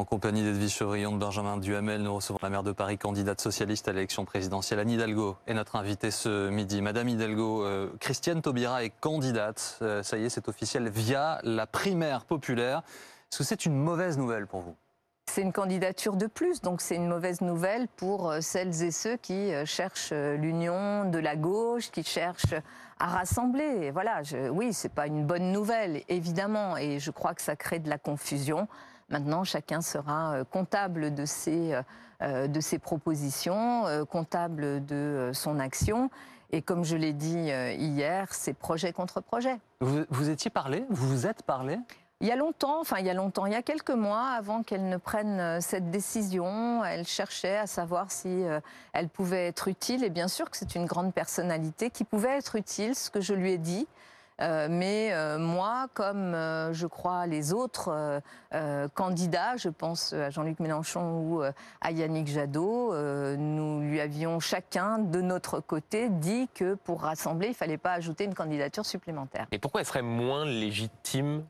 En compagnie d'Edwige Chevrillon, de Benjamin Duhamel, nous recevons la maire de Paris, candidate socialiste à l'élection présidentielle. Anne Hidalgo est notre invitée ce midi. Madame Hidalgo, euh, Christiane Taubira est candidate, euh, ça y est, c'est officiel, via la primaire populaire. Est-ce que c'est une mauvaise nouvelle pour vous? C'est une candidature de plus, donc c'est une mauvaise nouvelle pour euh, celles et ceux qui cherchent l'union de la gauche, qui cherchent à rassembler. Voilà, je, oui, c'est pas une bonne nouvelle, évidemment, et je crois que ça crée de la confusion. Maintenant, chacun sera euh, comptable de ses, euh, euh, de ses propositions, comptable de son action. Et comme je l'ai dit hier, c'est projet contre projet. Vous, vous étiez parlé Vous vous êtes parlé? Il y a longtemps, enfin il y a longtemps, il y a quelques mois avant qu'elle ne prenne cette décision, elle cherchait à savoir si elle pouvait être utile. Et bien sûr que c'est une grande personnalité qui pouvait être utile, ce que je lui ai dit. Euh, mais euh, moi, comme euh, je crois les autres candidats, je pense à Jean-Luc Mélenchon ou à Yannick Jadot, nous lui avions chacun de notre côté dit que pour rassembler, il ne fallait pas ajouter une candidature supplémentaire. Et pourquoi elle serait moins légitime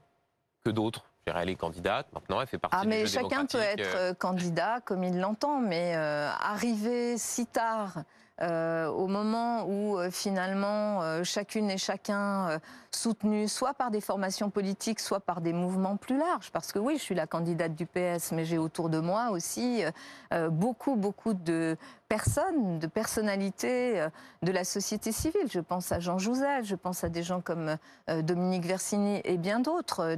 que d'autres elle est candidate, maintenant elle fait partie ah, mais chacun peut être candidat comme il l'entend, mais arriver si tard euh, au moment où euh, finalement euh, chacune et chacun soutenu soit par des formations politiques, soit par des mouvements plus larges. Parce que oui, je suis la candidate du PS, mais j'ai autour de moi aussi beaucoup, beaucoup de personnes, de personnalités de la société civile. Je pense à Jean Jouzel, je pense à des gens comme Dominique Versini et bien d'autres,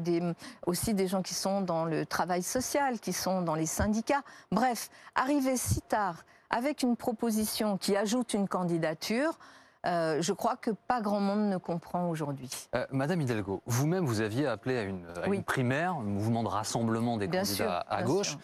aussi des gens qui sont dans le travail social, qui sont dans les syndicats. Bref, arriver si tard avec une proposition qui ajoute une candidature, euh, je crois que pas grand monde ne comprend aujourd'hui. Euh, Madame Hidalgo, vous-même, vous aviez appelé à une, primaire, un mouvement de rassemblement des candidats à gauche.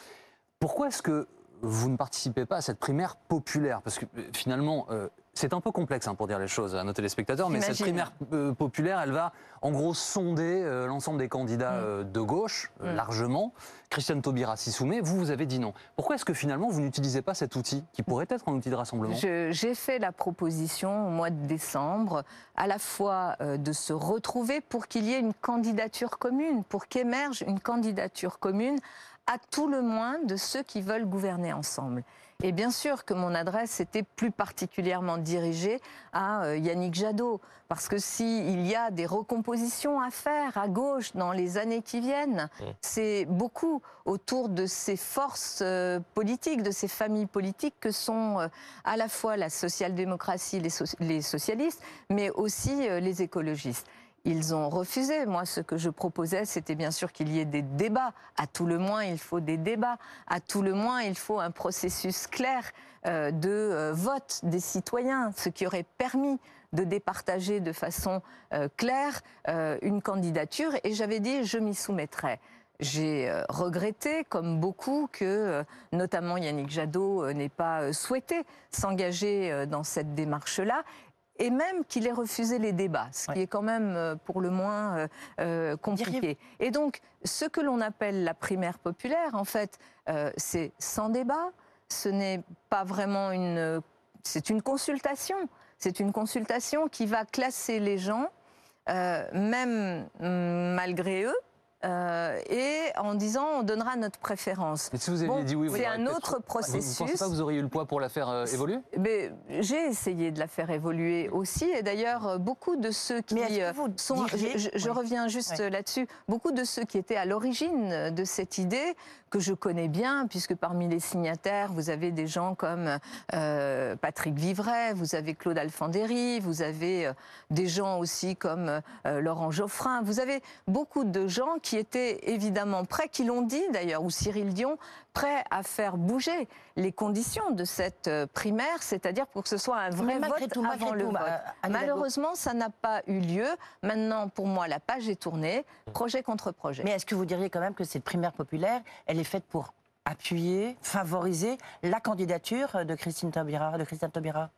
Pourquoi est-ce que vous ne participez pas à cette primaire populaire? Parce que euh, finalement, c'est un peu complexe hein, pour dire les choses à nos téléspectateurs, mais cette primaire populaire, elle va en gros sonder l'ensemble des candidats mm. de gauche, mm. largement. Christiane Taubira s'y soumet, vous, vous avez dit non. Pourquoi est-ce que finalement vous n'utilisez pas cet outil qui pourrait être un outil de rassemblement? J'ai fait la proposition au mois de décembre, à la fois de se retrouver pour qu'il y ait une candidature commune, pour qu'émerge une candidature commune à tout le moins de ceux qui veulent gouverner ensemble. Et bien sûr que mon adresse était plus particulièrement dirigée à euh, Yannick Jadot, parce que s'il y a des recompositions à faire à gauche dans les années qui viennent, mmh. c'est beaucoup autour de ces forces euh, politiques, de ces familles politiques que sont euh, à la fois la social-démocratie, les, socialistes, mais aussi les écologistes. Ils ont refusé. Moi, ce que je proposais, c'était bien sûr qu'il y ait des débats. À tout le moins, il faut des débats. À tout le moins, il faut un processus clair euh, de euh, vote des citoyens, ce qui aurait permis de départager de façon euh, claire une candidature. Et j'avais dit, je m'y soumettrai. J'ai regretté, comme beaucoup, que notamment Yannick Jadot n'ait pas souhaité s'engager dans cette démarche-là et même qu'il ait refusé les débats, ce qui est quand même euh, pour le moins euh, euh, compliqué. Et donc, ce que l'on appelle la primaire populaire, en fait, c'est sans débat, ce n'est pas vraiment une... C'est une consultation. C'est une consultation qui va classer les gens, même mm, malgré eux, euh, et en disant on donnera notre préférence. Mais si vous aviez dit oui, c'est un autre processus. Vous ne pensez pas que vous auriez eu le poids pour la faire euh, évoluer? Mais j'ai essayé de la faire évoluer aussi, et d'ailleurs euh, beaucoup de ceux qui sont, je, reviens juste là-dessus, beaucoup de ceux qui étaient à l'origine de cette idée que je connais bien, puisque parmi les signataires, vous avez des gens comme Patrick Vivray, vous avez Claude Alfandéry, vous avez des gens aussi comme Laurent Geoffrin, vous avez beaucoup de gens qui qui étaient évidemment prêts, qui l'ont dit d'ailleurs, ou Cyril Dion, prêts à faire bouger les conditions de cette euh, primaire, c'est-à-dire pour que ce soit un vrai vote avant le vote. Malheureusement, ça n'a pas eu lieu. Maintenant, pour moi, la page est tournée, projet contre projet. Mais est-ce que vous diriez quand même que cette primaire populaire, elle est faite pour appuyer, favoriser la candidature de Christine Taubira, de Christiane Taubira?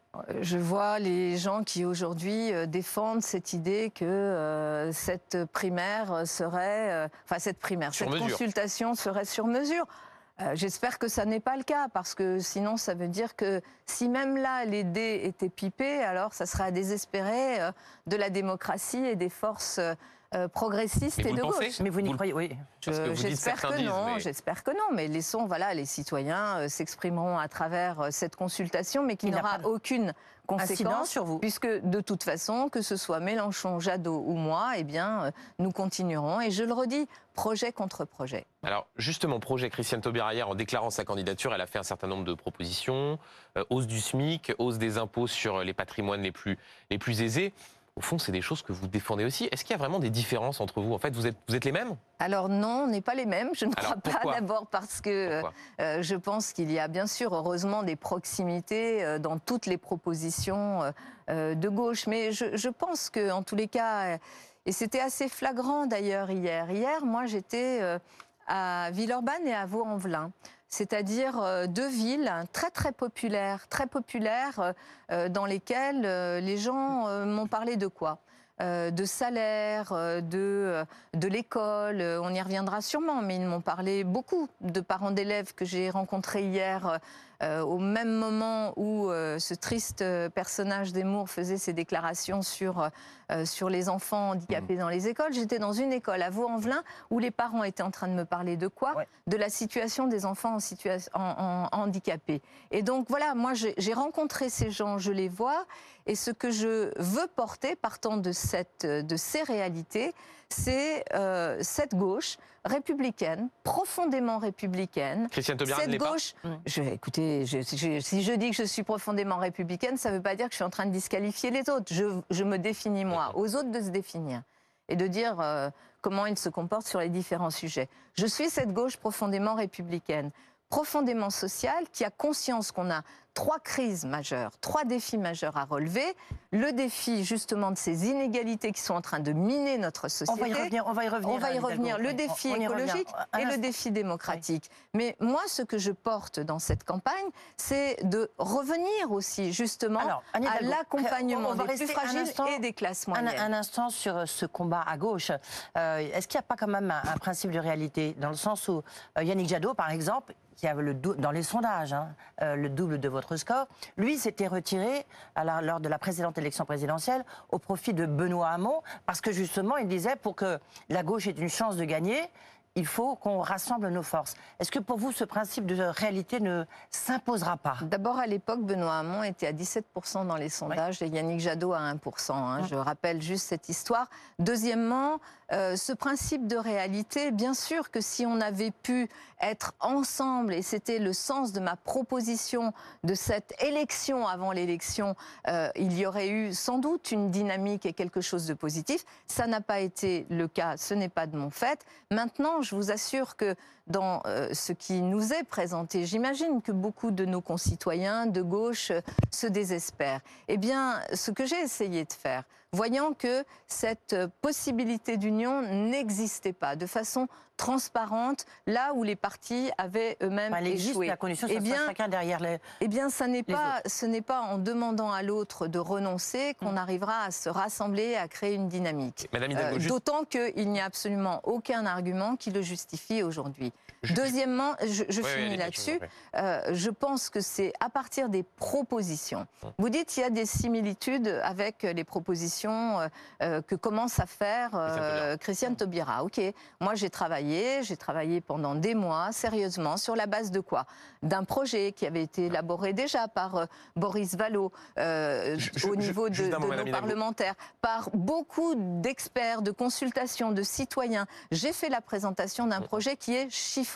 Je vois les gens qui aujourd'hui euh, défendent cette idée que euh, cette primaire serait, euh, enfin cette primaire, cette consultation serait sur mesure. J'espère que ça n'est pas le cas, parce que sinon ça veut dire que si même là les dés étaient pipés, alors ça serait à désespérer de la démocratie et des forces euh, progressiste et, de gauche. Mais vous n'y croyez oui. J'espère que, non, j'espère que non. Mais laissons voilà les citoyens euh, s'exprimeront à travers euh, cette consultation, mais qui n'aura aucune conséquence sur vous, puisque de toute façon, que ce soit Mélenchon, Jadot ou moi, eh bien, nous continuerons. Et je le redis, projet contre projet. Alors justement, projet Christiane Taubira hier, en déclarant sa candidature, elle a fait un certain nombre de propositions hausse du SMIC, hausse des impôts sur les patrimoines les plus les plus aisés au fond, c'est des choses que vous défendez aussi. Est-ce qu'il y a vraiment des différences entre vous? En fait, vous êtes, vous êtes les mêmes? Alors non, on n'est pas les mêmes. Je ne crois pas d'abord parce que euh, je pense qu'il y a bien sûr, heureusement, des proximités euh, dans toutes les propositions euh, de gauche. Mais je, je pense que, en tous les cas, et c'était assez flagrant d'ailleurs hier. Hier, moi, j'étais à Villeurbanne et à Vaux-en-Velin c'est-à-dire euh, deux villes très très populaires, très populaires euh, euh, dans lesquelles les gens m'ont parlé de quoi? De salaire, de, l'école, on y reviendra sûrement, mais ils m'ont parlé beaucoup de parents d'élèves que j'ai rencontrés hier au même moment où ce triste personnage d'Emour faisait ses déclarations sur, sur les enfants handicapés mmh. dans les écoles, j'étais dans une école à Vaux-en-Velin où les parents étaient en train de me parler de quoi? De la situation des enfants en situation, en, handicapés. Et donc voilà, moi j'ai rencontré ces gens, je les vois, et ce que je veux porter, partant de, cette, de ces réalités, c'est cette gauche républicaine, profondément républicaine. Christiane Taubira Cette gauche, je, écoutez, si je dis que je suis profondément républicaine, ça ne veut pas dire que je suis en train de disqualifier les autres. Je, me définis moi, aux autres de se définir et de dire euh, comment ils se comportent sur les différents sujets. Je suis cette gauche profondément républicaine, profondément sociale, qui a conscience qu'on a trois crises majeures, trois défis majeurs à relever. Le défi justement de ces inégalités qui sont en train de miner notre société. On va y revenir. On va y revenir. On va y revenir. Le défi écologique et le défi démocratique. Mais moi, ce que je porte dans cette campagne, c'est de revenir aussi justement à l'accompagnement des plus fragiles et des classes moyennes. Un, instant sur euh, ce combat à gauche. Euh, est-ce qu'il n'y a pas quand même un, principe de réalité? Dans le sens où euh, Yannick Jadot, par exemple, qui avait le dans les sondages hein, le double de votre score. Lui s'était retiré lors de la précédente élection présidentielle au profit de Benoît Hamon parce que justement il disait pour que la gauche ait une chance de gagner, il faut qu'on rassemble nos forces. Est-ce que pour vous, ce principe de réalité ne s'imposera pas? D'abord, à l'époque, Benoît Hamon était à 17% dans les sondages et Yannick Jadot à 1%. Hein. Je rappelle juste cette histoire. Deuxièmement, euh, ce principe de réalité, bien sûr que si on avait pu être ensemble, et c'était le sens de ma proposition de cette élection avant l'élection, euh, il y aurait eu sans doute une dynamique et quelque chose de positif. Ça n'a pas été le cas, ce n'est pas de mon fait. Maintenant, je vous assure que dans euh, ce qui nous est présenté, j'imagine que beaucoup de nos concitoyens de gauche se désespèrent. Eh bien, ce que j'ai essayé de faire, voyant que cette possibilité d'union n'existait pas de façon transparente là où les partis avaient eux-mêmes échoué. La condition, eh bien, chacun derrière les. Eh bien, ça n'est pas, ce n'est pas en demandant à l'autre de renoncer qu'on mm. arrivera à se rassembler, à créer une dynamique. Euh, d'autant qu'il n'y a absolument aucun argument qui le justifie aujourd'hui. Deuxièmement, je, finis là-dessus. Euh, je pense que c'est à partir des propositions. Mm. Vous dites qu'il y a des similitudes avec les propositions euh, que commence à faire Christiane Taubira. Ok, moi j'ai travaillé j'ai travaillé pendant des mois, sérieusement, sur la base de quoi? D'un projet qui avait été élaboré déjà par euh, Boris Vallot euh, au niveau de, nos parlementaires, par beaucoup d'experts, de consultations, de citoyens. J'ai fait la présentation d'un projet qui est chiffré,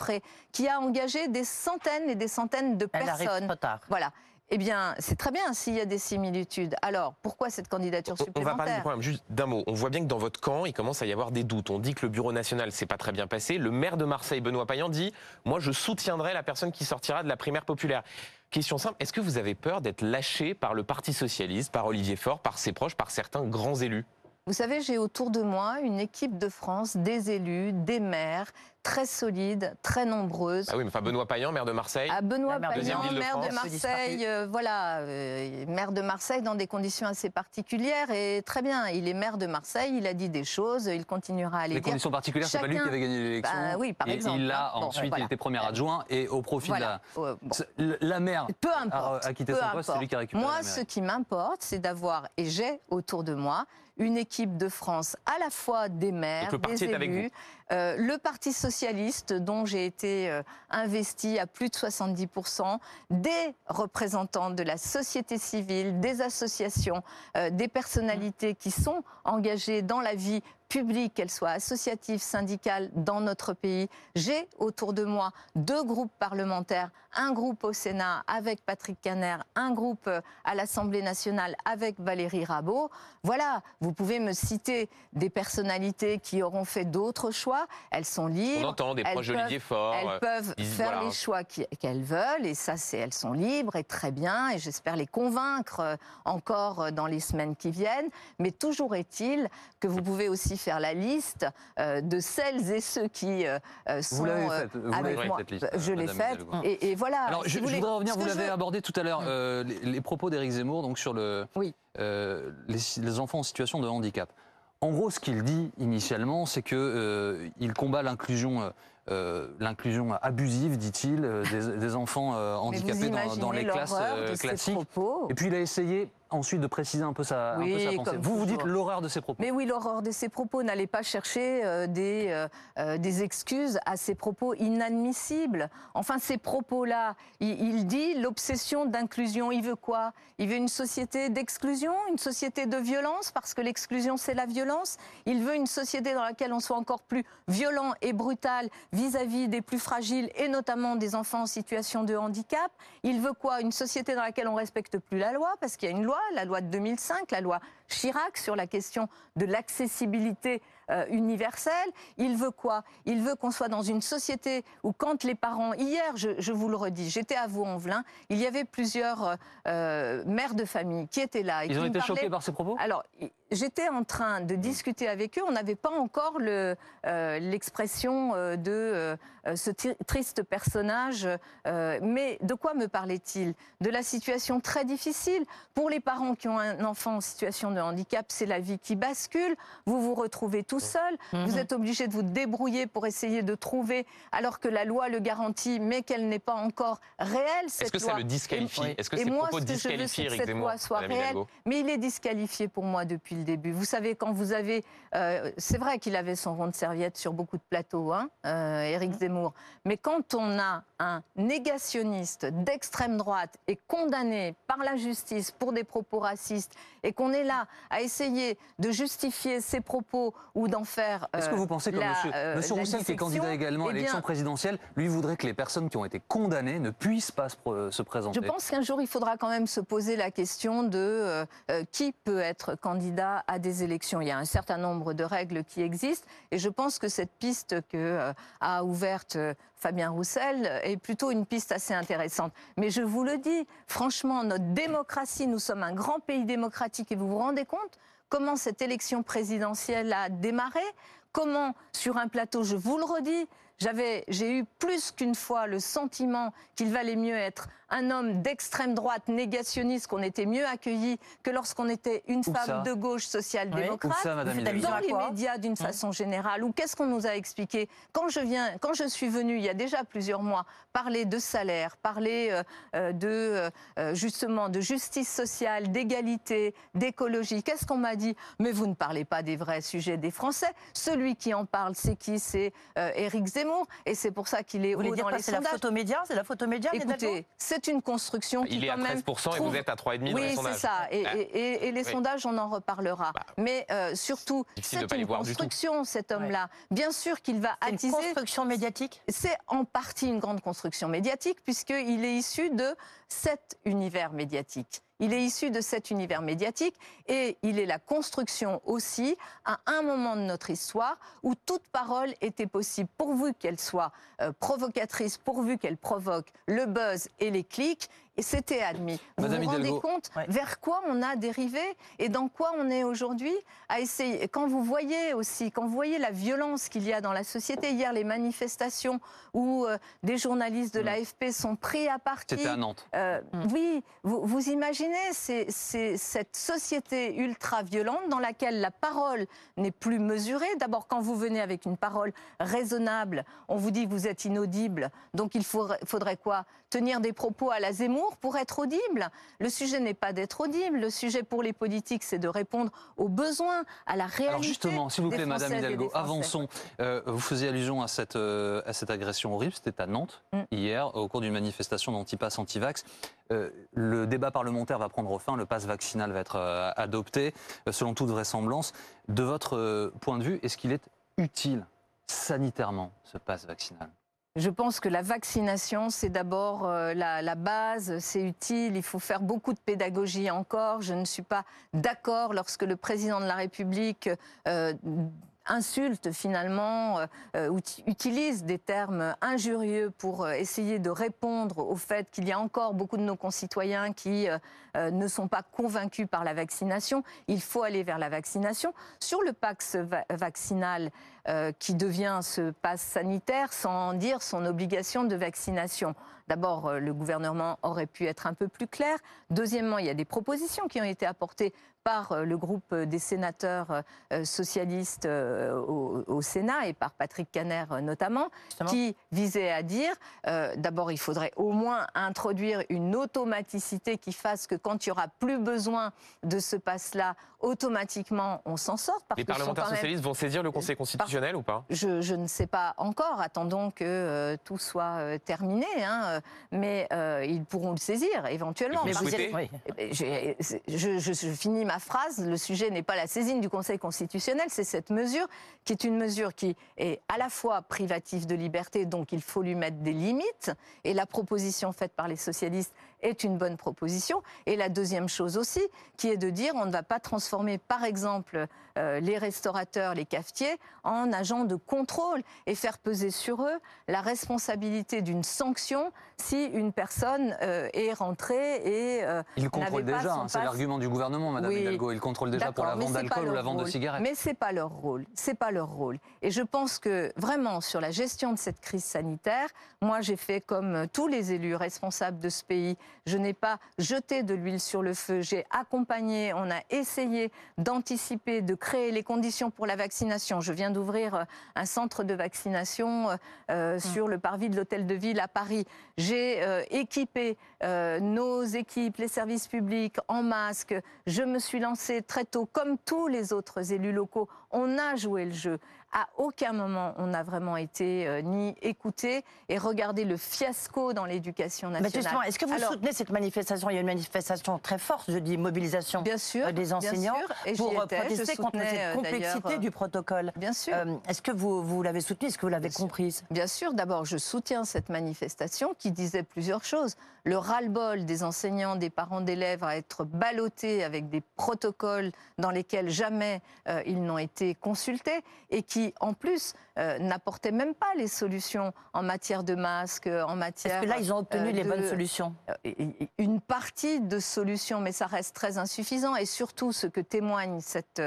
qui a engagé des centaines et des centaines de personnes. Voilà. Eh bien, c'est très bien s'il y a des similitudes. Alors, pourquoi cette candidature supplémentaire On va parler du problème. Juste d'un mot. On voit bien que dans votre camp, il commence à y avoir des doutes. On dit que le Bureau national s'est pas très bien passé. Le maire de Marseille, Benoît Payan, dit Moi, je soutiendrai la personne qui sortira de la primaire populaire. Question simple est-ce que vous avez peur d'être lâché par le Parti socialiste, par Olivier Faure, par ses proches, par certains grands élus? Vous savez, j'ai autour de moi une équipe de France, des élus, des maires, très solides, très nombreuses. Ah oui, mais enfin Benoît Payan, maire de Marseille. Ah, Benoît Payan, maire de, Marseille, euh, voilà, euh, maire de Marseille dans des conditions assez particulières et très bien. Il est maire de Marseille, il a dit des choses, il continuera à les, les conditions particulières, c'est pas lui qui avait gagné l'élection. Bah, oui, par exemple. Il a hein. ensuite, il était premier adjoint et au profit de la, la maire. Peu importe. A, quitté son poste, c'est lui qui a récupéré. Moi, ce qui m'importe, c'est d'avoir et j'ai autour de moi une équipe de France, à la fois des maires, des élus, euh, le Parti socialiste, dont j'ai été euh, investi à plus de 70%, des représentants de la société civile, des associations, euh, des personnalités qui sont engagées dans la vie publique, qu'elle soit associative, syndicale, dans notre pays. J'ai autour de moi deux groupes parlementaires, un groupe au Sénat avec Patrick Caner, un groupe à l'Assemblée nationale avec Valérie Rabault. Voilà, vous pouvez me citer des personnalités qui auront fait d'autres choix. Elles sont libres. On entend des proches d'Olivier Faure. Elles euh, peuvent faire les choix qu'elles veulent, et ça, c'est elles sont libres et très bien, et j'espère les convaincre euh, encore euh, dans les semaines qui viennent. Mais toujours est-il que vous pouvez aussi faire la liste de celles et ceux qui sont vous avec moi. Cette liste, je l'ai faite. Et, voilà. Alors, je, voudrais revenir. Vous l'avez abordé tout à l'heure, les, propos d'Éric Zemmour donc sur le, les enfants en situation de handicap. En gros, ce qu'il dit initialement, c'est qu'il euh, combat l'inclusion euh, euh, l'inclusion abusive, dit-il, des, enfants handicapés dans, les classes classiques. Et puis il a essayé ensuite de préciser un peu sa, pensée. Vous, vous dites l'horreur de ses propos. Mais oui, l'horreur de ses propos. N'allez pas chercher euh, des, euh, euh, des excuses à ces propos inadmissibles. Enfin, ces propos-là, il, dit l'obsession d'inclusion. Il veut quoi? Il veut une société d'exclusion, une société de violence, parce que l'exclusion, c'est la violence. Il veut une société dans laquelle on soit encore plus violent et brutal vis-à-vis des plus fragiles, et notamment des enfants en situation de handicap. Il veut quoi? Une société dans laquelle on respecte plus la loi, parce qu'il y a une loi la loi de 2005, la loi Chirac sur la question de l'accessibilité euh, universelle. Il veut quoi? Il veut qu'on soit dans une société où quand les parents, hier, je, vous le redis, j'étais à Vaux-en-Velin, il y avait plusieurs euh, mères de famille qui étaient là. Ils ont été choqués par ces propos? Alors, j'étais en train de discuter avec eux. On n'avait pas encore euh, l'expression de ce triste personnage. mais de quoi me parlait-il? De la situation très difficile pour les parents qui ont un enfant en situation de handicap. C'est la vie qui bascule. Vous vous retrouvez tout seul. Vous mhm. êtes obligé de vous débrouiller pour essayer de trouver, alors que la loi le garantit, mais qu'elle n'est pas encore réelle. Est-ce que ça le disqualifie Est-ce que ces propos disqualifient Eric Zemmour loi soit réelle, Mais il est disqualifié pour moi depuis le début. Vous savez, quand vous avez... Euh, c'est vrai qu'il avait son rond de serviette sur beaucoup de plateaux, hein, euh, Éric mhm. Zemmour. Mais quand on a un négationniste d'extrême droite et condamné par la justice pour des propos racistes et qu'on est là à essayer de justifier ses propos ou d'en faire. Est-ce que vous pensez que monsieur, euh, monsieur Roussel, qui est candidat également à eh l'élection présidentielle, lui voudrait que les personnes qui ont été condamnées ne puissent pas se, présenter Je pense qu'un jour, il faudra quand même se poser la question de euh, euh, qui peut être candidat à des élections. Il y a un certain nombre de règles qui existent et je pense que cette piste que a ouverte Fabien Roussel est plutôt une piste assez intéressante. Mais je vous le dis, franchement, notre démocratie, nous sommes un grand pays démocratique et vous vous rendez compte comment cette élection présidentielle a démarré? Comment, sur un plateau, je vous le redis, j'ai eu plus qu'une fois le sentiment qu'il valait mieux être un homme d'extrême droite négationniste, qu'on était mieux accueilli que lorsqu'on était une femme de gauche social-démocrate. dans les médias d'une hein façon générale. Ou qu'est-ce qu'on nous a expliqué quand je viens, quand je suis venue il y a déjà plusieurs mois parler de salaire, parler euh, euh, de euh, justement de justice sociale, d'égalité, d'écologie. Qu'est-ce qu'on m'a dit Mais vous ne parlez pas des vrais sujets des Français. Celui qui en parle, c'est qui? C'est Éric Zemmour, et c'est pour ça qu'il est vous haut dans les C'est la photo média, c'est la photo média. Écoutez, c'est une construction qui Il est à 13% et vous êtes à 3,5% dans les sondages. Oui, c'est ça. Et, les sondages, on en reparlera. Bah, Mais euh, surtout, c'est une construction, cet homme-là. Bien sûr qu'il va attiser... une construction médiatique? C'est en partie une grande construction médiatique, puisqu'il est issu de cet univers médiatique. Il est issu de cet univers médiatique et il est la construction aussi à un moment de notre histoire où toute parole était possible pourvu qu'elle soit euh, provocatrice, pourvu qu'elle provoque le buzz et les clics et c'était admis. Vous vous rendez compte vers quoi on a dérivé et dans quoi on est aujourd'hui à essayer. Quand vous voyez aussi, quand vous voyez la violence qu'il y a dans la société, hier les manifestations où euh, des journalistes de mm. l'AFP sont pris à partie. C'était à Nantes. Euh, mm. Oui, vous, vous imaginez c'est, cette société ultra violente dans laquelle la parole n'est plus mesurée. D'abord, quand vous venez avec une parole raisonnable, on vous dit que vous êtes inaudible. Donc il faudrait, faudrait quoi? Tenir des propos à la Zemmour pour être audible. Le sujet n'est pas d'être audible. Le sujet pour les politiques, c'est de répondre aux besoins, à la réalité. Alors justement, s'il vous plaît, Madame Hidalgo, avançons. Euh, vous faisiez allusion à cette, euh, à cette agression horrible. C'était à Nantes mm. hier, au cours d'une manifestation d'anti-pass, anti-vax. Euh, le débat parlementaire va prendre fin, le pass vaccinal va être adopté, selon toute vraisemblance. De votre point de vue, est-ce qu'il est utile sanitairement, ce pass vaccinal? Je pense que la vaccination, c'est d'abord euh, la, base, c'est utile, il faut faire beaucoup de pédagogie encore. Je ne suis pas d'accord lorsque le président de la République euh, insulte finalement, euh, euh, utilise des termes injurieux pour euh, essayer de répondre au fait qu'il y a encore beaucoup de nos concitoyens qui ne sont pas convaincus par la vaccination. Il faut aller vers la vaccination. Sur le pax vaccinal qui devient ce pass sanitaire sans dire son obligation de vaccination. D'abord, le gouvernement aurait pu être un peu plus clair. Deuxièmement, il y a des propositions qui ont été apportées par euh, le groupe des sénateurs euh, socialistes euh, au, Sénat et par Patrick Caner notamment, qui visait à dire, d'abord, il faudrait au moins introduire une automaticité qui fasse que quand il n'y aura plus besoin de ce passe-là, automatiquement, on s'en sort. Les parlementaires socialistes vont saisir le Conseil constitutionnel ou pas? Je, ne sais pas encore. Attendons que tout soit terminé. Hein, mais ils pourront le saisir éventuellement. Mais vous souhaitez? Je, je, finis ma phrase, le sujet n'est pas la saisine du Conseil constitutionnel, c'est cette mesure qui est une mesure qui est à la fois privative de liberté, donc il faut lui mettre des limites, et la proposition faite par les socialistes est une bonne proposition. Et la deuxième chose aussi, qui est de dire on ne va pas transformer, par exemple, euh, les restaurateurs, les cafetiers, en agents de contrôle et faire peser sur eux la responsabilité d'une sanction si une personne euh, est rentrée et euh, il contrôle déjà. Hein, c'est l'argument du gouvernement, Madame Hidalgo. Il contrôle déjà pour la vente d'alcool ou la vente de cigarettes. Mais c'est pas leur rôle. C'est pas leur rôle. Et je pense que vraiment sur la gestion de cette crise sanitaire, moi j'ai fait comme tous les élus responsables de ce pays. Je n'ai pas jeté de l'huile sur le feu. J'ai accompagné. On a essayé d'anticiper, de créer les conditions pour la vaccination. Je viens d'ouvrir euh, un centre de vaccination euh, euh, mmh. sur le parvis de l'Hôtel de Ville à Paris. J'ai équipé nos équipes, les services publics en masque. Je me suis lancée très tôt, comme tous les autres élus locaux. On a joué le jeu à aucun moment on n'a vraiment été euh, ni écouté et regardé le fiasco dans l'éducation nationale. Mais justement, est-ce que vous soutenez cette manifestation? Il y a une manifestation très forte, je dis mobilisation bien sûr, euh, des enseignants pour protester contre cette euh, complexité du protocole. Bien sûr. est-ce que vous, vous l'avez soutenue Est-ce que vous l'avez comprise? Bien sûr. D'abord, je soutiens cette manifestation qui disait plusieurs choses. Le ras-le-bol des enseignants, des parents d'élèves à être ballottés avec des protocoles dans lesquels jamais ils n'ont été consultés et qui en plus, euh, n'apportaient même pas les solutions en matière de masques, en matière. Est-ce que là, ils ont obtenu euh, les bonnes solutions euh, Une partie de solutions, mais ça reste très insuffisant. Et surtout, ce que témoigne cette,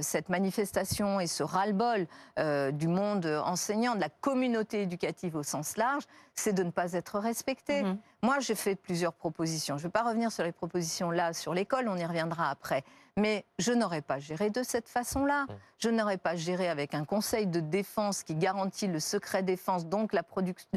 cette manifestation et ce ras-le-bol du monde enseignant, de la communauté éducative au sens large, c'est de ne pas être respecté. Mm-hmm. Moi, j'ai fait plusieurs propositions. Je ne vais pas revenir sur les propositions là, sur l'école, on y reviendra après. Mais je n'aurais pas géré de cette façon-là. Mmh. Je n'aurais pas géré avec un conseil de défense qui garantit le secret défense, donc la,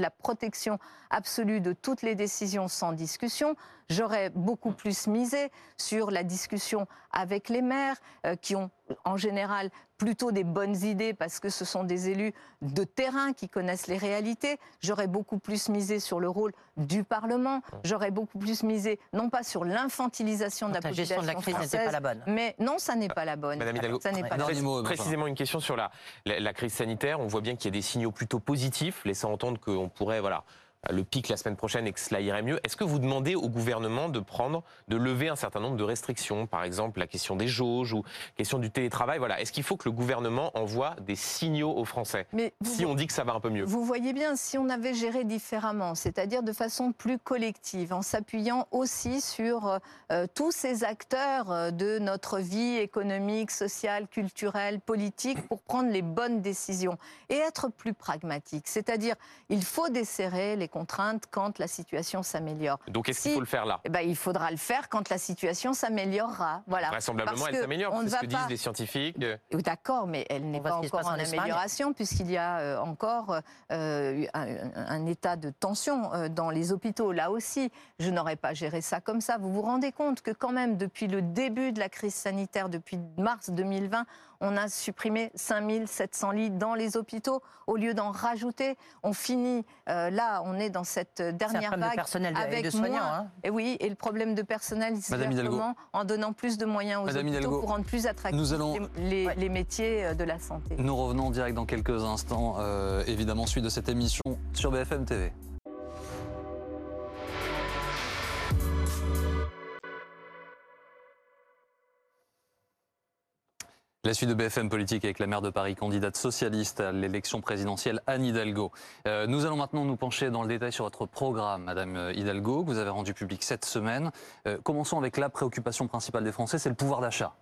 protection absolue de toutes les décisions sans discussion. J'aurais beaucoup plus misé sur la discussion avec les maires, euh, qui ont en général plutôt des bonnes idées parce que ce sont des élus de terrain qui connaissent les réalités. J'aurais beaucoup plus misé sur le rôle du Parlement. J'aurais beaucoup plus misé, non pas sur l'infantilisation de la, la gestion de la crise n'était pas la bonne. Mais non, ça n'est pas la bonne. Madame Hidalgo, ça n'est pas précisément une question sur la, la, la, crise sanitaire. On voit bien qu'il y a des signaux plutôt positifs, laissant entendre qu'on pourrait, voilà, le pic la semaine prochaine et que cela irait mieux. Est-ce que vous demandez au gouvernement de prendre, de lever un certain nombre de restrictions, par exemple la question des jauges ou la question du télétravail Voilà, est-ce qu'il faut que le gouvernement envoie des signaux aux Français Mais si on dit que ça va un peu mieux? Vous voyez bien, si on avait géré différemment, c'est-à-dire de façon plus collective, en s'appuyant aussi sur euh, tous ces acteurs euh, de notre vie économique, sociale, culturelle, politique, pour prendre les bonnes décisions et être plus pragmatique. C'est-à-dire, il faut desserrer les contraintes quand la situation s'améliore. Donc est-ce qu'il faut le faire là? Eh ben, Il faudra le faire quand la situation s'améliorera. Voilà. Vraisemblablement, elle s'améliore, c'est ce que disent les scientifiques. D'accord, mais elle n'est pas encore en, amélioration puisqu'il y a euh, encore euh, un, état de tension euh, dans les hôpitaux. Là aussi, je n'aurais pas géré ça comme ça. Vous vous rendez compte que quand même, depuis le début de la crise sanitaire, depuis mars 2020, on a supprimé 5700 lits dans les hôpitaux au lieu d'en rajouter. On finit, euh, là, on est dans cette dernière vague. De personnel avec de soignants. Hein. Et oui, et le problème de personnel, c'est comment En donnant plus de moyens aux hôpitaux pour rendre plus attractifs les, métiers euh, de la santé. Nous revenons en direct dans quelques instants, euh, évidemment, suite de cette émission sur BFM TV. La suite de BFM Politique avec la maire de Paris, candidate socialiste à l'élection présidentielle, Anne Hidalgo. Euh, nous allons maintenant nous pencher dans le détail sur votre programme, Madame euh, Hidalgo, que vous avez rendu public cette semaine. Euh, commençons avec la préoccupation principale des Français, c'est le pouvoir d'achat.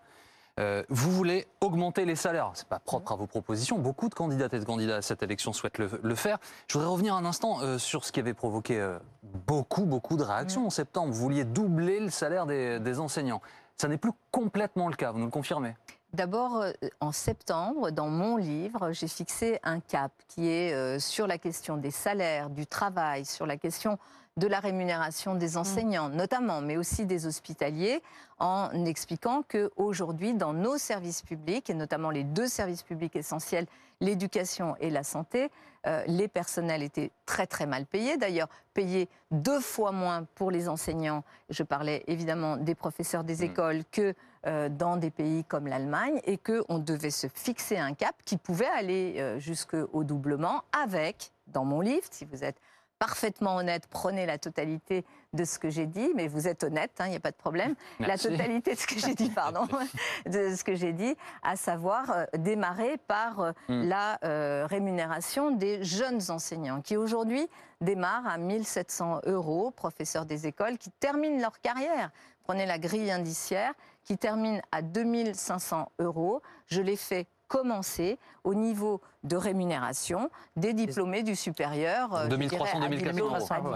vous voulez augmenter les salaires. Ce n'est pas propre à vos propositions. Beaucoup de candidates et de candidats à cette élection souhaitent le, faire. Je voudrais revenir un instant sur ce qui avait provoqué beaucoup, beaucoup de réactions en septembre. Vous vouliez doubler le salaire des, des enseignants. Ça n'est plus complètement le cas, vous nous le confirmez? D'abord, euh, en septembre, dans mon livre, j'ai fixé un cap qui est euh, sur la question des salaires, du travail, sur la question de la rémunération des mmh. enseignants, notamment, mais aussi des hospitaliers, en expliquant qu'aujourd'hui, dans nos services publics, et notamment les deux services publics essentiels, l'éducation et la santé, euh, les personnels étaient très très mal payés. D'ailleurs, payés deux fois moins pour les enseignants. Je parlais évidemment des professeurs des mmh. écoles que dans des pays comme l'Allemagne et qu'on devait se fixer un cap qui pouvait aller euh, jusqu'au doublement avec, dans mon livre, si vous êtes parfaitement honnête, prenez la totalité de ce que j'ai dit, mais vous êtes honnête, il hein, n'y a pas de problème. La totalité de ce que j'ai dit, pardon, de ce que j'ai dit, à savoir euh, démarrer par hmm. la rémunération des jeunes enseignants, qui aujourd'hui démarrent à 1700 euros, professeurs des écoles, qui terminent leur carrière. Prenez la grille indiciaire qui termine à 2500 euros. Je l'ai fait commencer au niveau de rémunération des diplômés du supérieur. 2300, 2400 euros.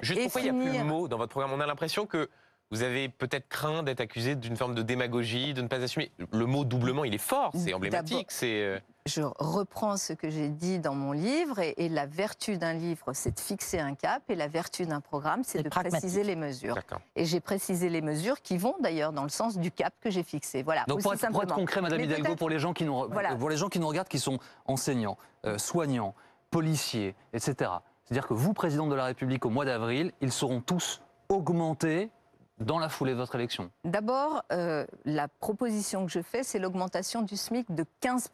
Juste pourquoi il n'y a plus le mot dans votre programme On a l'impression que vous avez peut-être craint d'être accusé d'une forme de démagogie, de ne pas assumer. Le mot doublement, il est fort, c'est emblématique. C'est euh, je reprends ce que j'ai dit dans mon livre et, la vertu d'un livre, c'est de fixer un cap et la vertu d'un programme, c'est de préciser les mesures. Et j'ai précisé les mesures qui vont d'ailleurs dans le sens du cap que j'ai fixé. Voilà. Donc pour être, concret, Madame Hidalgo, pour les gens qui nous, pour les gens qui nous regardent, qui sont enseignants, euh, soignants, policiers, etc. C'est-à-dire que vous, président de la République, au mois d'avril, ils seront tous augmentés dans la foulée de votre élection D'abord, euh, la proposition que je fais, c'est l'augmentation du SMIC de 15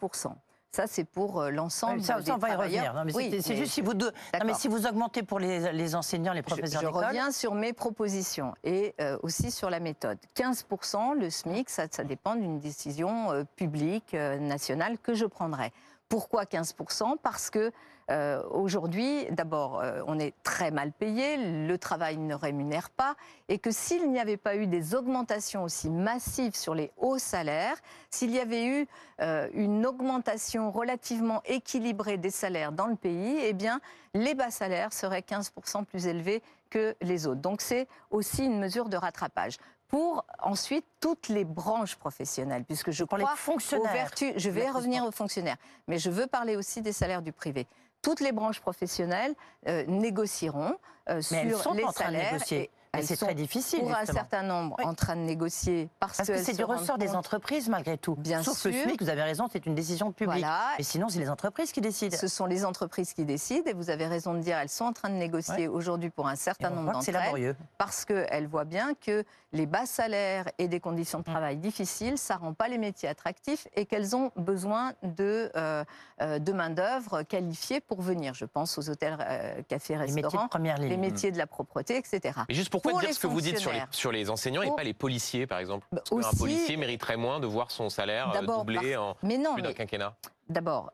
ça, c'est pour euh, l'ensemble ça, ça, on va y revenir. c'est juste si vous, deux... mais si vous augmentez pour les, enseignants, les professeurs d'école... Je, reviens sur mes propositions et euh, aussi sur la méthode. 15%, le SMIC, ça, dépend d'une décision publique, nationale, que je prendrai. Pourquoi 15% Parce que euh, aujourd'hui, d'abord, euh, on est très mal payé, le travail ne rémunère pas, et que s'il n'y avait pas eu des augmentations aussi massives sur les hauts salaires, s'il y avait eu euh, une augmentation relativement équilibrée des salaires dans le pays, eh bien, les bas salaires seraient 15% plus élevés que les autres. Donc c'est aussi une mesure de rattrapage pour ensuite toutes les branches professionnelles, puisque je crois aux vertus. Je vais revenir aux fonctionnaires, mais je veux parler aussi des salaires du privé toutes les branches professionnelles négocieront sur les salaires. C'est très difficile. Pour un certain nombre, en train de négocier parce, que c'est du ressort des entreprises malgré tout. Bien Sauf sûr. le SMIC, vous avez raison, c'est une décision publique. Et sinon, c'est les entreprises qui décident. Ce sont les entreprises qui décident et vous avez raison de dire, elles sont en train de négocier aujourd'hui pour un certain nombre d'entre elles. Parce qu'elles voient bien que les bas salaires et des conditions de mm. travail difficiles, ça rend pas les métiers attractifs et qu'elles ont besoin de, euh, euh, de main-d'œuvre qualifiée pour venir. Je pense aux hôtels, euh, cafés, restaurants, les métiers de la propreté, etc. Mais juste pourquoi dire ce que vous dites sur les, sur les enseignants et pas les policiers, par exemple Parce qu'un policier mériterait moins de voir son salaire doublé en plus d'un quinquennat. D'abord,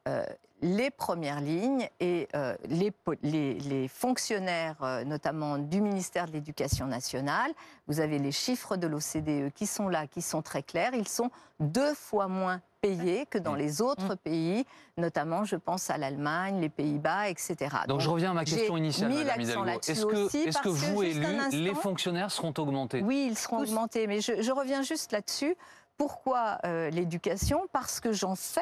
les premières lignes et euh, les, les, fonctionnaires, euh, notamment du ministère de l'Éducation nationale, vous avez les chiffres de l'OCDE qui sont là, qui sont très clairs, ils sont deux fois moins payés que dans mm. les autres mm. pays, notamment je pense à l'Allemagne, les Pays-Bas, etc. Donc, je reviens à ma question initiale, Madame Hidalgo. Est-ce que, est que vous, élus, les fonctionnaires seront augmentés? Oui, ils seront augmentés, mais je, reviens juste là-dessus. Pourquoi euh, l'éducation? Parce que j'en fais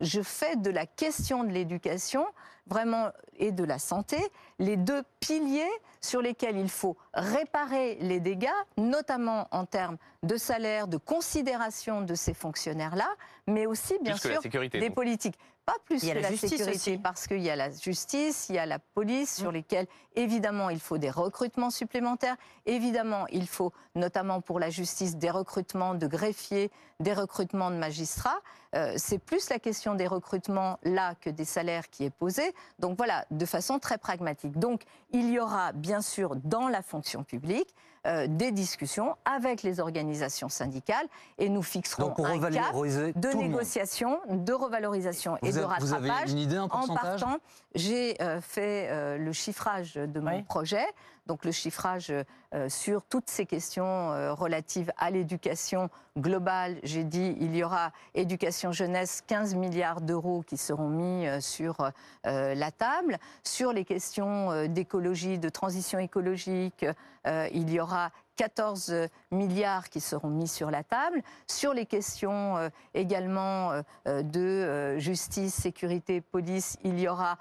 je fais de la question de l'éducation vraiment et de la santé les deux piliers sur lesquels il faut réparer les dégâts, notamment en termes de salaire, de considération de ces fonctionnaires-là, mais aussi bien sûr des politiques. Pas plus que la, sécurité, parce qu'il y a la justice, il y a la police, sur mm. lesquels, évidemment, il faut des recrutements supplémentaires. Évidemment, il faut, notamment pour la justice, des recrutements de greffiers, des recrutements de magistrats. Euh, c'est plus la question des recrutements là que des salaires qui est posée. Donc voilà, de façon très pragmatique. Donc, il y aura, bien sûr, dans la fonction publique, euh, des discussions avec les organisations syndicales et nous fixerons un cap de négociation, de revalorisation et de rattrapage. Vous avez une idée, un pourcentage En partant, j'ai euh, fait euh, le chiffrage de mon projet donc le chiffrage sur toutes ces questions relatives à l'éducation globale. J'ai dit il y aura éducation jeunesse 15 milliards d'euros qui seront mis sur la table. Sur les questions d'écologie, de transition écologique, il y aura 14 milliards qui seront mis sur la table. Sur les questions euh, également euh, euh, de justice, sécurité, police, il y aura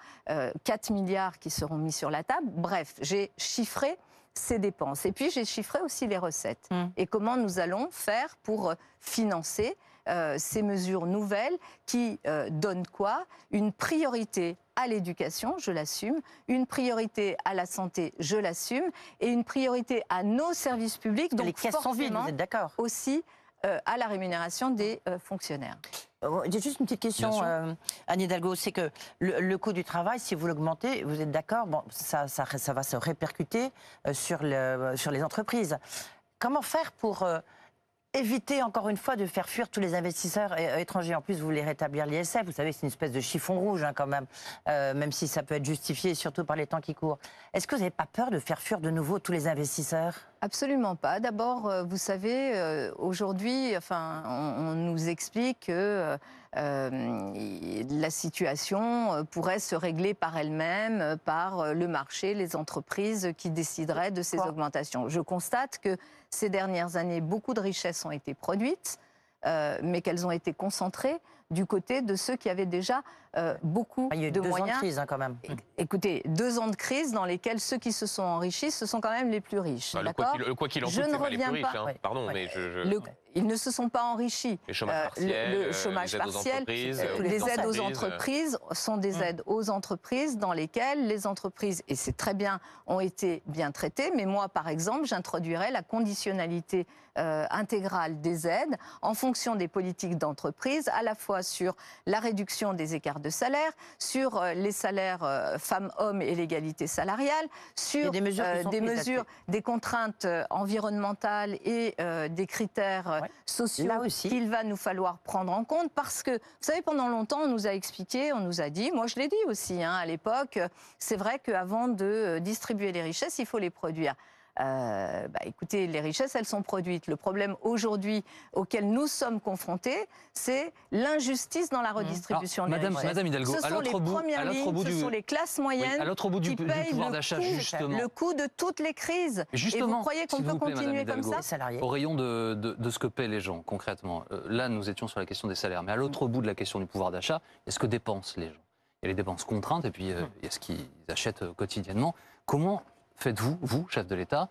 4 milliards qui seront mis sur la table. Bref, j'ai chiffré ces dépenses. Et puis j'ai chiffré aussi les recettes. Mmh. Et comment nous allons faire pour financer euh, ces mesures nouvelles qui euh, donnent quoi? Une priorité à l'éducation, je l'assume, une priorité à la santé, je l'assume, et une priorité à nos services publics, donc les sont vides, vous êtes d'accord aussi euh, à la rémunération des fonctionnaires. J'ai juste une petite question, Anne Hidalgo. C'est que le, coût du travail, si vous l'augmentez, vous êtes d'accord, bon, ça, ça, ça, va se répercuter sur, le, sur les entreprises. Comment faire pour éviter encore une fois de faire fuir tous les investisseurs euh, étrangers. En plus, vous voulez rétablir l'ISF. Vous savez, c'est une espèce de chiffon rouge hein, quand même, euh, même si ça peut être justifié, surtout par les temps qui courent. Est-ce que vous n'avez pas peur de faire fuir de nouveau tous les investisseurs? Absolument pas. D'abord, euh, vous savez, aujourd'hui, enfin, on, nous explique que la situation pourrait se régler par elle-même, par le marché, les entreprises qui décideraient de ces augmentations. Je constate que ces dernières années, beaucoup de richesses ont été produites, euh, mais qu'elles ont été concentrées du côté de ceux qui avaient déjà euh, beaucoup ah, il y a eu de deux moyens. Ans de crise, hein, quand même. Écoutez, deux ans de crise dans lesquels ceux qui se sont enrichis, ce sont quand même les plus riches. Bah, le quoi qu'il en coûte, c'est pas les plus riches. Hein. Pardon, mais je, ils ne se sont pas enrichis. Le chômage partiel, le, chômage partiel, les aides aux entreprises sont des mmh. aides aux entreprises dans lesquelles les entreprises, et c'est très bien, ont été bien traitées. Mais moi, par exemple, j'introduirais la conditionnalité euh, intégrale des aides en fonction des politiques d'entreprise, à la fois sur la réduction des écarts de salaire, sur euh, les salaires euh, femmes-hommes et l'égalité salariale, sur des mesures, des, contraintes environnementales et des critères sociaux qu'il va nous falloir prendre en compte parce que, vous savez, pendant longtemps, on nous a expliqué, on nous a dit, moi je l'ai dit aussi hein, à l'époque, c'est vrai qu'avant de distribuer les richesses, il faut les produire. Euh, bah, écoutez, les richesses, elles sont produites. Le problème aujourd'hui auquel nous sommes confrontés, c'est l'injustice dans la mmh. redistribution des Madame, richesses. Madame Hidalgo, ce sont les premières lignes, ce sont les classes moyennes à bout du, qui payent pouvoir d'achat, justement. le coût de toutes les crises. Justement, Et vous croyez qu'on peut continuer comme ça? Au rayon de, de, ce que paient les gens, concrètement. Euh, là, nous étions sur la question des salaires. Mais à l'autre bout de la question du pouvoir d'achat, est-ce que dépensent les gens Il y a les dépenses contraintes et puis euh, mmh. il y a ce qu'ils achètent quotidiennement. Comment faites-vous, vous, chef de l'État,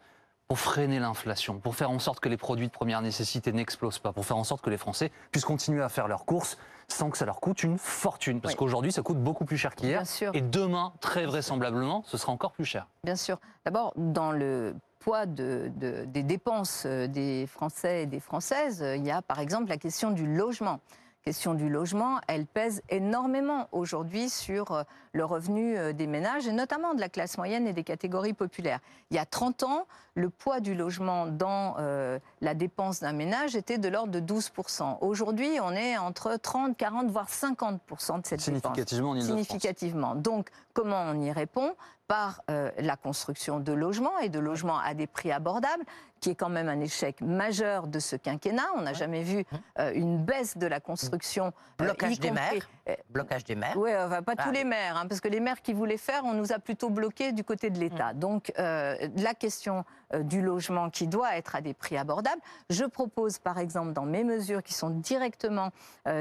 pour freiner l'inflation, pour faire en sorte que les produits de première nécessité n'explosent pas, pour faire en sorte que les Français puissent continuer à faire leurs courses sans que ça leur coûte une fortune. Parce qu'aujourd'hui, ça coûte beaucoup plus cher qu'hier. Et demain, très vraisemblablement, ce sera encore plus cher. Bien sûr. D'abord, dans le poids des dépenses des Français et des Françaises, il y a par exemple la question du logement question du logement, elle pèse énormément aujourd'hui sur euh, le revenu euh, des ménages, et notamment de la classe moyenne et des catégories populaires. Il y a 30 ans, le poids du logement dans euh, la dépense d'un ménage était de l'ordre de 12%. Aujourd'hui, on est entre 30, 40, voire 50% de cette Significativement dépense. Significativement. Donc, comment on y répond? Par la construction de logements et de logements à des prix abordables qui est quand même un échec majeur de ce quinquennat. On n'a jamais vu euh, une baisse de la construction. Euh, blocage des maires. Euh, blocage des maires. Oui, enfin, pas tous ah. les maires, hein, parce que les maires qui voulaient faire, on nous a plutôt bloqués du côté de l'État. Mm. Donc la question du logement qui doit être à des prix abordables. Je propose par exemple dans mes mesures qui sont directement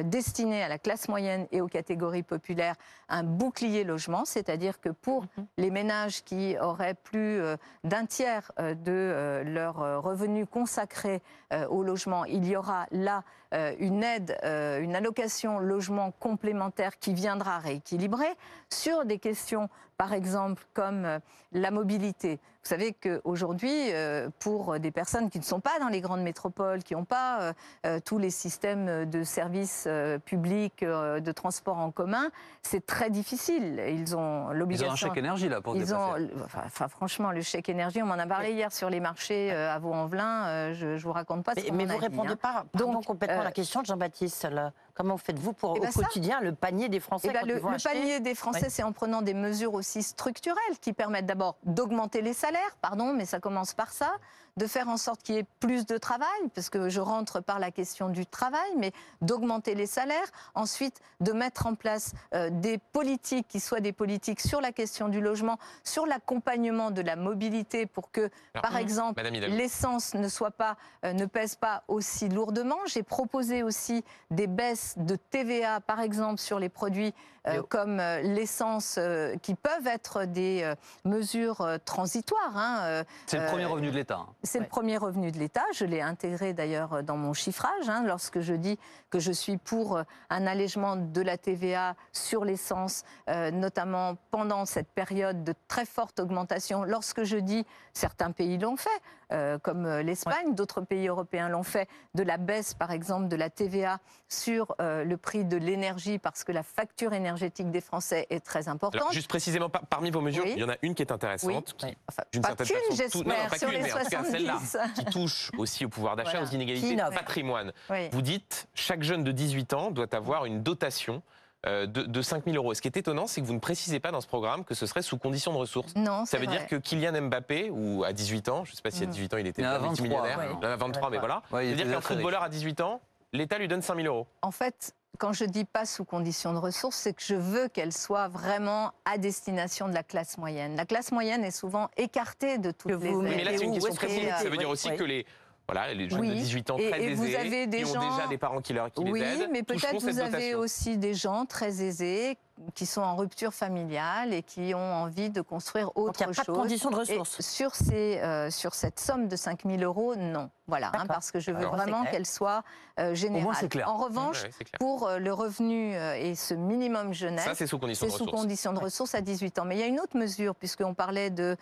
destinées à la classe moyenne et aux catégories populaires un bouclier logement, c'est-à-dire que pour mm-hmm. les ménages qui auraient plus d'un tiers de leur euh, revenus consacrés euh, au logement, il y aura là euh, une aide, une allocation logement complémentaire qui viendra rééquilibrer. Sur des questions, par exemple, comme la mobilité. Vous savez qu'aujourd'hui, euh, pour des personnes qui ne sont pas dans les grandes métropoles, qui n'ont pas euh, euh, tous les systèmes de services publics, de transport en commun, c'est très difficile. Ils ont l'obligation. Ils ont un chèque énergie là pour ils ont, enfin, franchement, le chèque énergie, on m'en a parlé hier sur les marchés à Vaux-en-Velin. je, ne vous raconte pas. Mais, mais vous ne répondez hein. pas Donc, complètement à la question de Jean-Baptiste. Comment faites-vous pour eh ben au quotidien le panier des Français eh ben, Le, le panier des Français, c'est en prenant des mesures aussi structurelles qui permettent d'abord d'augmenter les salaires, pardon, mais ça commence par ça, de faire en sorte qu'il y ait plus de travail, parce que je rentre par la question du travail, mais d'augmenter les salaires, ensuite de mettre en place euh, des politiques qui soient des politiques sur la question du logement, sur l'accompagnement de la mobilité pour que, par exemple, l'essence ne soit pas, euh, ne pèse pas aussi lourdement. J'ai proposé aussi des baisses de TVA, par exemple, sur les produits euh, comme l'essence, qui peuvent être des mesures transitoires. Hein, C'est le premier revenu de l'État. Hein. C'est le premier revenu de l'État. Je l'ai intégré d'ailleurs dans mon chiffrage. Hein, lorsque je dis que je suis pour euh, un allègement de la TVA sur l'essence, euh, notamment pendant cette période de très forte augmentation, lorsque je dis, certains pays l'ont fait, euh, comme l'Espagne, d'autres pays européens l'ont fait, de la baisse par exemple de la TVA sur le prix de l'énergie parce que la facture énergétique des Français est très importante. juste précisément, parmi vos mesures, il y en a une qui est intéressante. Oui. Enfin, pas qu'une, j'espère, sur les 70 qui touche aussi au pouvoir d'achat, aux inégalités de patrimoine. Vous dites, chaque jeune de 18 ans doit avoir une dotation euh, de, de 5 000 euros. Ce qui est étonnant, c'est que vous ne précisez pas dans ce programme que ce serait sous condition de ressources. Non, Ça veut dire que Kylian Mbappé, ou à 18 ans, je ne sais pas si à 18 mm. ans il était multimillionnaire, à 23, mais voilà. ça veut dire qu'un footballeur à 18 ans, l'État lui donne 5 000 euros. En fait, quand je dis pas sous condition de ressources, c'est que je veux qu'elle soit vraiment à destination de la classe moyenne. La classe moyenne est souvent écartée de toutes les aides. Mais là, c'est une question précise. Ça veut dire aussi que les voilà, les jeunes de 18 ans très et, vous avez des qui gens... ont déjà des parents qui, leur, qui oui, les aident. Oui, mais peut-être vous avez aussi des gens très aisés qui sont en rupture familiale et qui ont envie de construire autre Donc, il n'y a Pas de conditions de ressources. sur, ces, euh, sur cette somme de 5 000 euros, non. Voilà, hein, parce que je veux vraiment qu'elle soit euh, générale. clair. En revanche, pour euh, le revenu et ce minimum jeunesse, c'est sous condition de, sous condition de ressources à 18 ans. Mais il y a une autre mesure, puisqu'on parlait de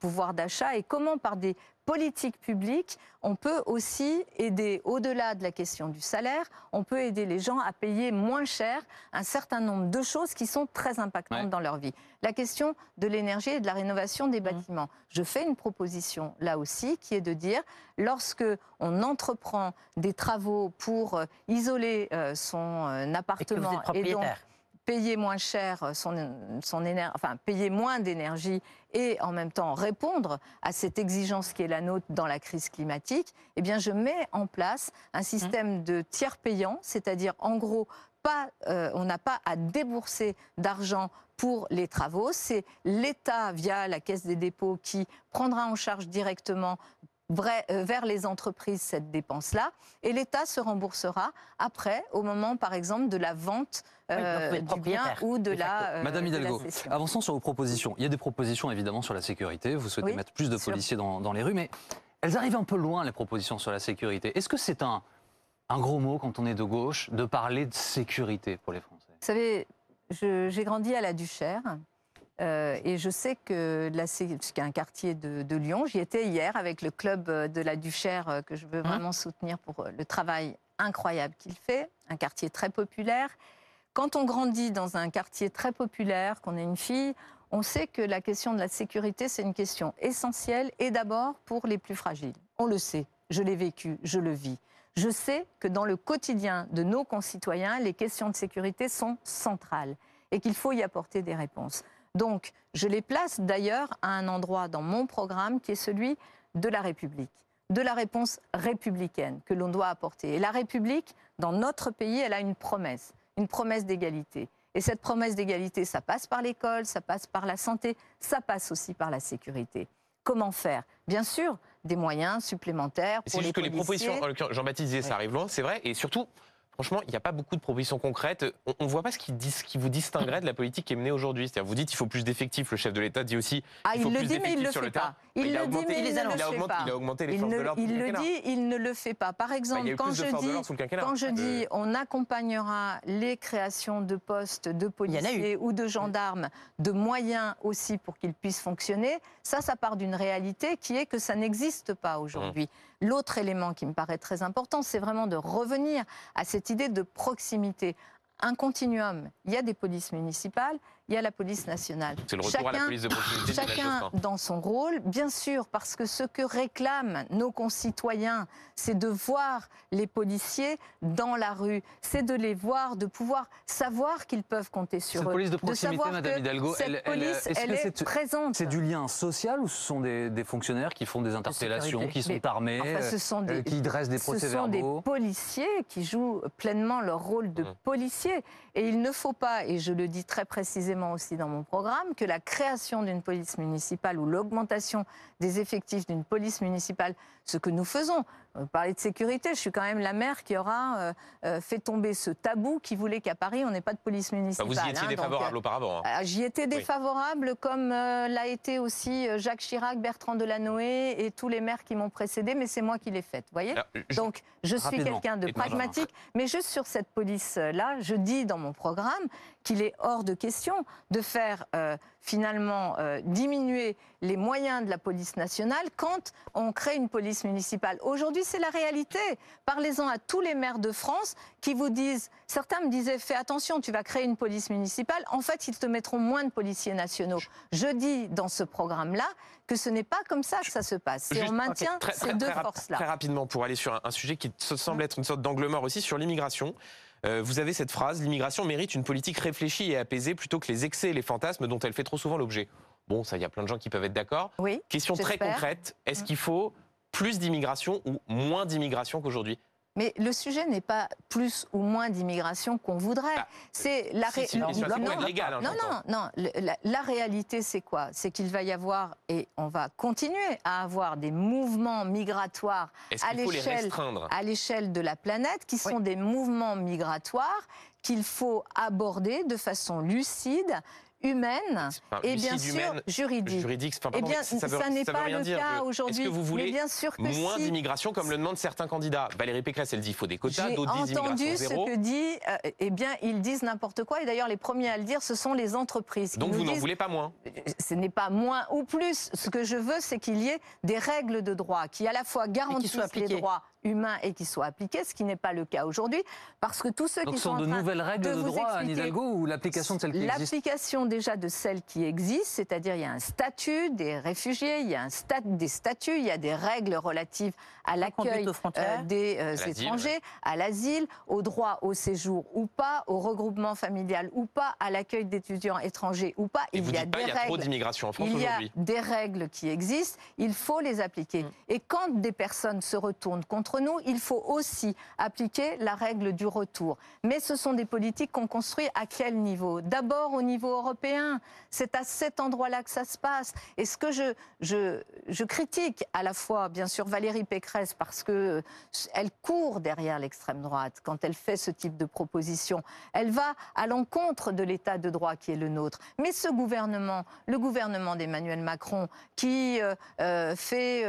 pouvoir d'achat et comment par des politique publique, on peut aussi aider, au-delà de la question du salaire, on peut aider les gens à payer moins cher un certain nombre de choses qui sont très impactantes dans leur vie. La question de l'énergie et de la rénovation des mmh. bâtiments. Je fais une proposition là aussi qui est de dire, lorsque on entreprend des travaux pour euh, isoler euh, son euh, appartement et, donc payer moins cher son, enfin payer moins d'énergie et en même temps répondre à cette exigence qui est la nôtre dans la crise climatique, eh bien je mets en place un système de tiers payant, c'est-à-dire en gros pas, euh, on n'a pas à débourser d'argent pour les travaux. C'est l'État, via la Caisse des dépôts, qui prendra en charge directement euh, vers les entreprises cette dépense-là, et l'État se remboursera après, au moment, par exemple, de la vente euh, du bien ou de la. Euh, Madame Hidalgo, avançons sur vos propositions. Il y a des propositions évidemment sur la sécurité. Vous souhaitez mettre plus de policiers dans, les rues, mais elles arrivent un peu loin, les propositions sur la sécurité. Est-ce que c'est un, un gros mot quand on est de gauche de parler de sécurité pour les Français? Vous savez, j'ai grandi à la Duchère. Euh, et je sais que là, c'est un quartier de, Lyon. J'y étais hier avec le club de la Duchère que je veux hein? vraiment soutenir pour le travail incroyable qu'il fait. Un quartier très populaire. Quand on grandit dans un quartier très populaire, qu'on est une fille, on sait que la question de la sécurité, c'est une question essentielle et d'abord pour les plus fragiles. On le sait, je l'ai vécu, je le vis. Je sais que dans le quotidien de nos concitoyens, les questions de sécurité sont centrales et qu'il faut y apporter des réponses. Donc, je les place d'ailleurs à un endroit dans mon programme qui est celui de la République, de la réponse républicaine que l'on doit apporter. Et la République, dans notre pays, elle a une promesse, une promesse d'égalité. Et cette promesse d'égalité, ça passe par l'école, ça passe par la santé, ça passe aussi par la sécurité. Comment faire? Bien sûr, des moyens supplémentaires pour C'est juste que les propositions, Jean-Baptiste disait, ça arrive loin, c'est vrai, et surtout, Franchement, il n'y a pas beaucoup de propositions concrètes. On ne voit pas ce qui, qui, vous distinguerait de la politique qui est menée aujourd'hui. C'est-à-dire, vous dites qu'il faut plus d'effectifs. Le chef de l'État dit aussi ah, il faut le plus dit, mais il le pas. Il, a le dit, mais il, il, a augmenté, il a augmenté les forces de l'ordre. Il le dit, il ne le fait pas. Par bah, exemple, quand je dis, quand je dis on accompagnera les créations de postes de policiers ou de gendarmes de moyens aussi pour qu'ils puissent fonctionner, ça, ça part d'une réalité qui est que ça n'existe pas aujourd'hui. Mmh. L'autre élément qui me paraît très important, c'est vraiment de revenir à cette idée de proximité un continuum. Il y a des polices municipales, il y a la police nationale. C'est le retour chacun, à la police de proximité. Chacun dans son rôle, bien sûr, parce que ce que réclament nos concitoyens, c'est de voir les policiers dans la rue, c'est de les voir, de pouvoir savoir qu'ils peuvent compter sur cette eux. police de proximité, Madame Hidalgo, cette police, elle, est, présente. C'est du lien social ou ce sont des, fonctionnaires qui font des interpellations, qui sont armés, ce sont euh, qui dressent des procès-verbaux Ce sont des policiers qui jouent pleinement leur rôle de mmh. policiers. Et il ne faut pas, et je le dis très précisément aussi dans mon programme, que la création d'une police municipale ou l'augmentation des effectifs d'une police municipale, ce que nous faisons, parler de sécurité, je suis quand même la maire qui aura euh, euh, fait tomber ce tabou qui voulait qu'à Paris, on n'ait pas de police municipale. vous y étiez hein, défavorable euh, auparavant. Hein. J'y étais défavorable, comme l'a été aussi Jacques Chirac, Bertrand Delanoë et tous les maires qui m'ont précédé, mais c'est moi qui l'ai faite, voyez Donc, je suis quelqu'un de pragmatique, mais juste sur cette police-là, je dis dans mon programme qu'il est hors de question de faire finalement diminuer les moyens de la police nationale quand on crée une police municipale. Aujourd'hui, c'est la réalité. Parlez-en à tous les maires de France qui vous disent, certains me disaient, fais attention, tu vas créer une police municipale. En fait, ils te mettront moins de policiers nationaux. Je dis dans ce programme-là que ce n'est pas comme ça que ça se passe. C'est on maintient ces deux forces-là. Très rapidement, pour aller sur un, sujet qui semble être une sorte d'angle mort aussi, sur l'immigration. Euh, vous avez cette phrase, l'immigration mérite une politique réfléchie et apaisée plutôt que les excès et les fantasmes dont elle fait trop souvent l'objet. Bon, ça, il y a plein de gens qui peuvent être d'accord. Oui, Question très concrète, est-ce mm. qu'il faut plus d'immigration ou moins d'immigration qu'aujourd'hui? Mais le sujet n'est pas plus ou moins d'immigration qu'on voudrait. Ah, c'est la réalité. non, hein, non, non, non, La, réalité, c'est quoi? C'est qu'il va y avoir et on va continuer à avoir des mouvements migratoires à l'échelle à l'échelle de la planète qui sont des mouvements migratoires qu'il faut aborder de façon lucide humaine et bien sûr juridique. juridique eh bien, ça, n'est pas le cas aujourd'hui. Est-ce que vous voulez bien sûr que moins d'immigration comme le demandent certains candidats? Valérie Pécresse, elle dit qu'il faut des quotas, d'autres disent immigration zéro. entendu ce que dit, euh, eh bien, ils disent n'importe quoi. Et d'ailleurs, les premiers à le dire, ce sont les entreprises. Donc vous n'en voulez pas moins? Ce n'est pas moins ou plus. Ce que je veux, c'est qu'il y ait des règles de droit qui à la fois garantissent les droits humain et qui soit appliqué, ce qui n'est pas le cas aujourd'hui, parce que tous ceux qui sont, sont de nouvelles règles de, droit à Hidalgo ou l'application de celles qui existent L'application déjà de celles qui existent, c'est-à-dire il y a un statut des réfugiés, il y a un stat, des statuts, il y a des règles relatives à l'accueil euh, des euh, étrangers, à l'asile, au droit au séjour ou pas, au regroupement familial ou pas, à l'accueil d'étudiants étrangers ou pas. il y a des règles. d'immigration en France Il y a des règles qui existent, il faut les appliquer. Mm. Et quand des personnes se retournent contre nous, il faut aussi appliquer la règle du retour. Mais ce sont des politiques qu'on construit à quel niveau? D'abord au niveau européen. C'est à cet endroit-là que ça se passe. Et ce que je, critique à la fois, bien sûr, Valérie Pécresse, parce que euh, elle court derrière l'extrême droite quand elle fait ce type de proposition. Elle va à l'encontre de l'état de droit qui est le nôtre. Mais ce gouvernement, le gouvernement d'Emmanuel Macron, qui euh, euh, fait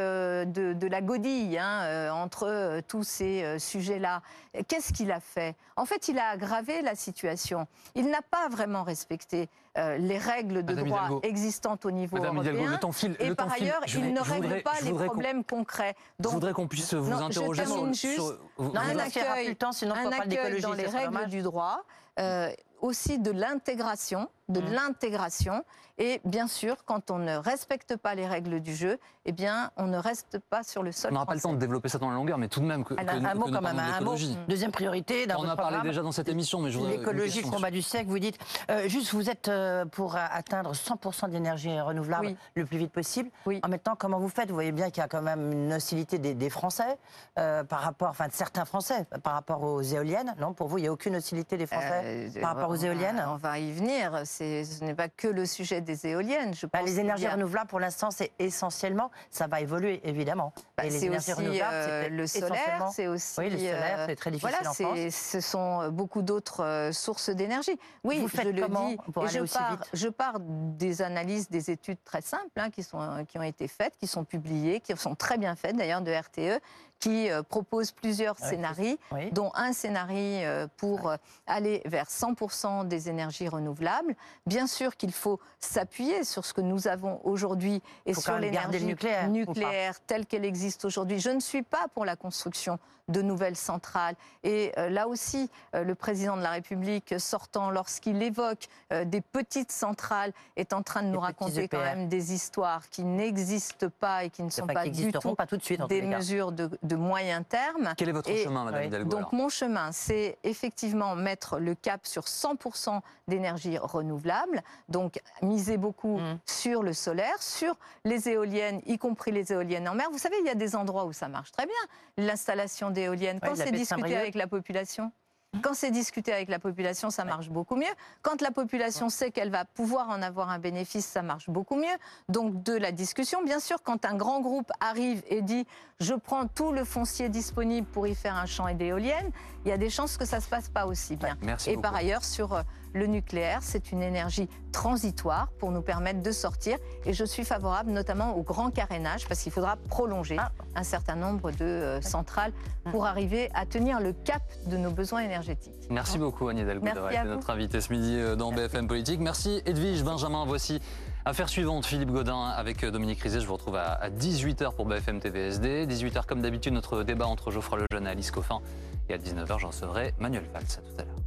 de, la godille hein, entre tous ces sujets-là, qu'est-ce qu'il a fait? En fait, il a aggravé la situation. Il n'a pas vraiment respecté les règles de droit existantes au niveau européen. et par ailleurs, il ne règle pas les problèmes concrets. Donc, qu'on puisse vous interroger sur, sur, un accueil, le temps, sinon un accueil dans les règles du droit. Euh, aussi de l'intégration, de mmh. l'intégration. Et bien sûr, quand on ne respecte pas les règles du jeu, eh bien, on ne reste pas sur le sol. On n'aura pas le temps de développer ça dans la longueur, mais tout de même que, un, mot quand même, un mot. Deuxième priorité. Dans on en a parlé déjà dans cette émission, mais je L'écologie, le combat du siècle. Vous dites euh, juste, vous êtes euh, pour atteindre 100% d'énergie renouvelable le plus vite possible. Oui. En même temps, comment vous faites? Vous voyez bien qu'il y a quand même une hostilité des, Français euh, par rapport, enfin de certains Français par rapport aux éoliennes. Non, pour vous, il n'y a aucune hostilité des Français par rapport aux éoliennes. On va y venir. Ce n'est pas que le sujet des éoliennes. Je bah, les énergies renouvelables, pour l'instant, c'est essentiellement, ça va évoluer évidemment. Bah, Et les énergies aussi, renouvelables, euh, le solaire, c'est aussi. Oui, le solaire, c'est très difficile voilà, en France. Ce sont beaucoup d'autres euh, sources d'énergie. Oui, Vous faites je comment le dis. Pour aller je, aussi pars, vite je pars des analyses, des études très simples hein, qui, sont, qui ont été faites, qui sont publiées, qui sont très bien faites d'ailleurs de RTE, qui euh, propose plusieurs scénarios, dont un scénario pour aller vers 100% des énergies renouvelables. Bien sûr qu'il faut s'appuyer sur ce que nous avons aujourd'hui et sur l'énergie nucléaire, nucléaire telle qu'elle existe aujourd'hui. Je ne suis pas pour la construction de nouvelles centrales. Et euh, là aussi, euh, le président de la République sortant, lorsqu'il évoque euh, des petites centrales, est en train de nous raconter quand même des histoires qui n'existent pas et qui ne sont pas, du tout, pas tout de suite, des mesures de, moyen terme. Quel est votre chemin, Madame Hidalgo Donc mon chemin, c'est effectivement mettre le cap sur 100% d'énergie renouvelable, donc miser beaucoup mmh. sur le solaire, sur les éoliennes, y compris les éoliennes en mer. Vous savez, il y a des endroits où ça marche très bien. L'installation d'éoliennes, quand c'est discuté avec la population quand c'est discuté avec la population, ça marche beaucoup mieux. Quand la population sait qu'elle va pouvoir en avoir un bénéfice, ça marche beaucoup mieux. Donc de la discussion, bien sûr, quand un grand groupe arrive et dit je prends tout le foncier disponible pour y faire un champ et d'éoliennes, il y a des chances que ça se passe pas aussi bien. et par ailleurs, sur euh, le nucléaire, c'est une énergie transitoire pour nous permettre de sortir. Et je suis favorable notamment au grand carénage parce qu'il faudra prolonger ah. un certain nombre de euh, centrales pour arriver à tenir le cap de nos besoins énergétiques. Merci beaucoup Agnès Delgado d'avoir été notre invité ce midi euh, dans BFM Politique. Merci Edwige, Benjamin. Voici Affaire suivante, Philippe Godin avec euh, Dominique Rizet. Je vous retrouve à 18h pour BFM TVSD. 18h comme d'habitude, notre débat entre Geoffroy Lejeune et Alice Coffin. Et à 19h, j'en recevrai Manuel Valls. À tout à l'heure.